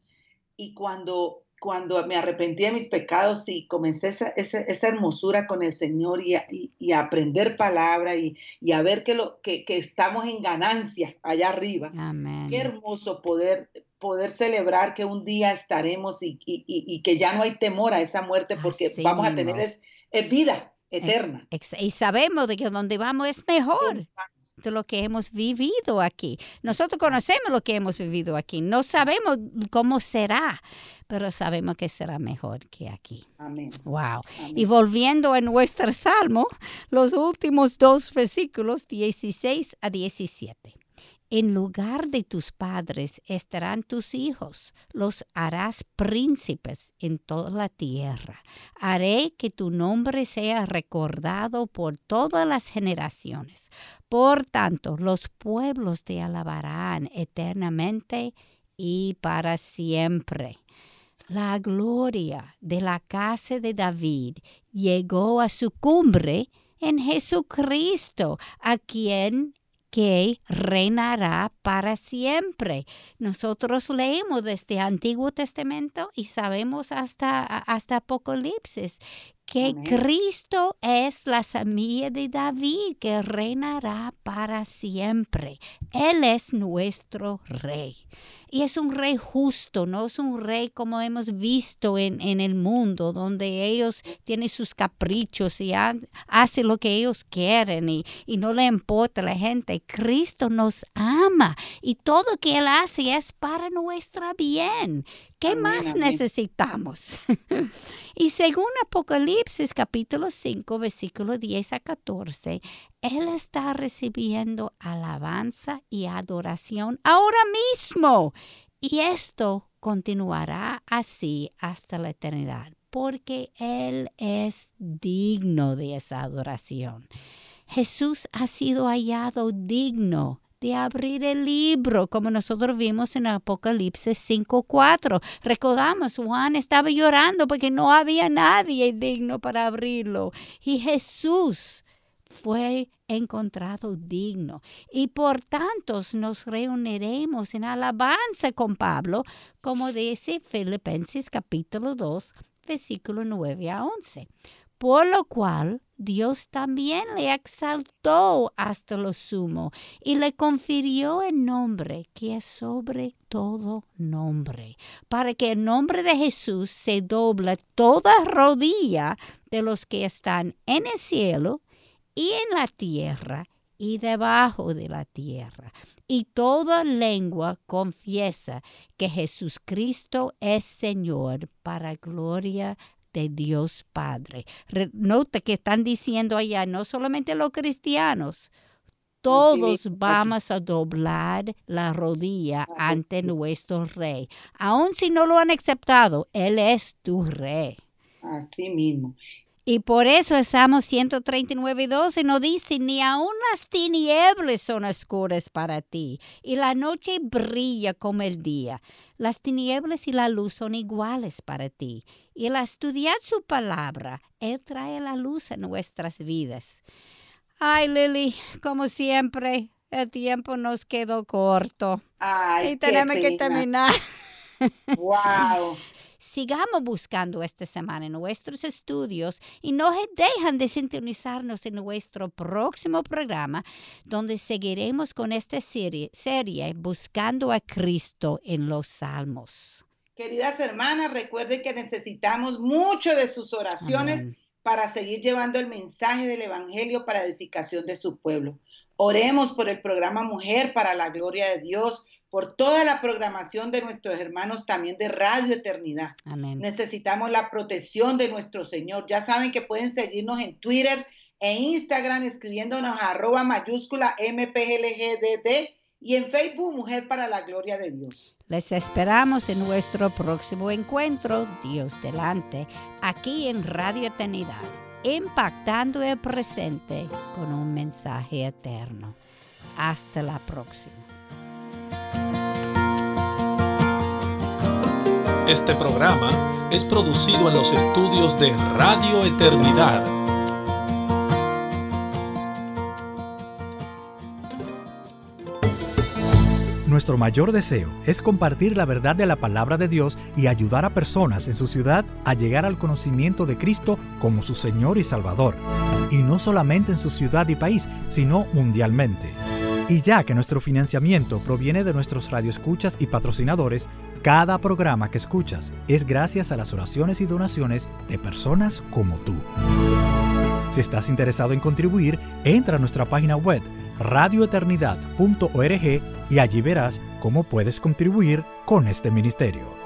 Y cuando cuando me arrepentí de mis pecados y comencé esa, esa, hermosura con el Señor y a, y, aprender palabra y, a ver que, lo, que, estamos en ganancia allá arriba.
Amén.
Qué hermoso poder, poder celebrar que un día estaremos y, que ya no hay temor a esa muerte porque vamos a tener es, vida eterna.
Y sabemos de que donde vamos es mejor de lo que hemos vivido aquí. Nosotros conocemos lo que hemos vivido aquí. No sabemos cómo será, pero sabemos que será mejor que aquí.
Amén.
Wow. Y volviendo a nuestro salmo, los últimos dos versículos, 16 a 17. En lugar de tus padres estarán tus hijos, los harás príncipes en toda la tierra. Haré que tu nombre sea recordado por todas las generaciones. Por tanto, los pueblos te alabarán eternamente y para siempre. La gloria de la casa de David llegó a su cumbre en Jesucristo, a quien que reinará para siempre. Nosotros leemos desde Antiguo Testamento y sabemos hasta, hasta Apocalipsis que Cristo es la semilla de David que reinará para siempre. Él es nuestro rey. Y es un rey justo, no es un rey como hemos visto en, el mundo, donde ellos tienen sus caprichos y hacen lo que ellos quieren y, y no le importa a la gente. Cristo nos ama y todo que Él hace es para nuestra bien. ¿Qué más necesitamos? [laughs] y según Apocalipsis capítulo 5, versículo 10 a 14, Él está recibiendo alabanza y adoración ahora mismo. Y esto continuará así hasta la eternidad, porque Él es digno de esa adoración. Jesús ha sido hallado digno de abrir el libro, como nosotros vimos en Apocalipsis 5.4. Recordamos, Juan estaba llorando porque no había nadie digno para abrirlo. Y Jesús fue encontrado digno. Y por tanto nos reuniremos en alabanza con Pablo, como dice Filipenses capítulo 2, versículo 9 a 11 por lo cual Dios también le exaltó hasta lo sumo y le confirió el nombre que es sobre todo nombre, para que el nombre de Jesús se doble toda rodilla de los que están en el cielo y en la tierra y debajo de la tierra. Y toda lengua confiesa que Jesucristo es Señor para gloria de Dios Padre. Nota que están diciendo allá, no solamente los cristianos, todos vamos a doblar la rodilla ante nuestro rey. Aun si no lo han aceptado, Él es tu rey.
Así mismo.
Y por eso estamos 139, 12 no dice, ni aun las tinieblas son oscuras para ti, y la noche brilla como el día. Las tinieblas y la luz son iguales para ti. Y al estudiar su palabra, Él trae la luz en nuestras vidas. Ay, Lily, como siempre, el tiempo nos quedó corto.
Ay,
y tenemos que terminar.
Wow.
Sigamos buscando esta semana en nuestros estudios y no dejan de sintonizarnos en nuestro próximo programa donde seguiremos con esta serie, serie Buscando a Cristo en los Salmos.
Queridas hermanas, recuerden que necesitamos mucho de sus oraciones para seguir llevando el mensaje del Evangelio para edificación de su pueblo. Oremos por el programa Mujer para la Gloria de Dios, por toda la programación de nuestros hermanos también de Radio Eternidad.
Amén.
Necesitamos la protección de nuestro Señor. Ya saben que pueden seguirnos en Twitter, e Instagram escribiéndonos a arroba mayúscula MPLGDD y en Facebook Mujer para la Gloria de Dios.
Les esperamos en nuestro próximo encuentro, Dios delante, aquí en Radio Eternidad, impactando el presente con un mensaje eterno. Hasta la próxima.
Este programa es producido en los estudios de Radio Eternidad
Nuestro mayor deseo es compartir la verdad de la palabra de Dios y ayudar a personas en su ciudad a llegar al conocimiento de Cristo como su Señor y Salvador. Y no solamente en su ciudad y país, sino mundialmente. Y ya que nuestro financiamiento proviene de nuestros radioescuchas y patrocinadores, cada programa que escuchas es gracias a las oraciones y donaciones de personas como tú. Si estás interesado en contribuir, entra a nuestra página web radioeternidad.org y allí verás cómo puedes contribuir con este ministerio.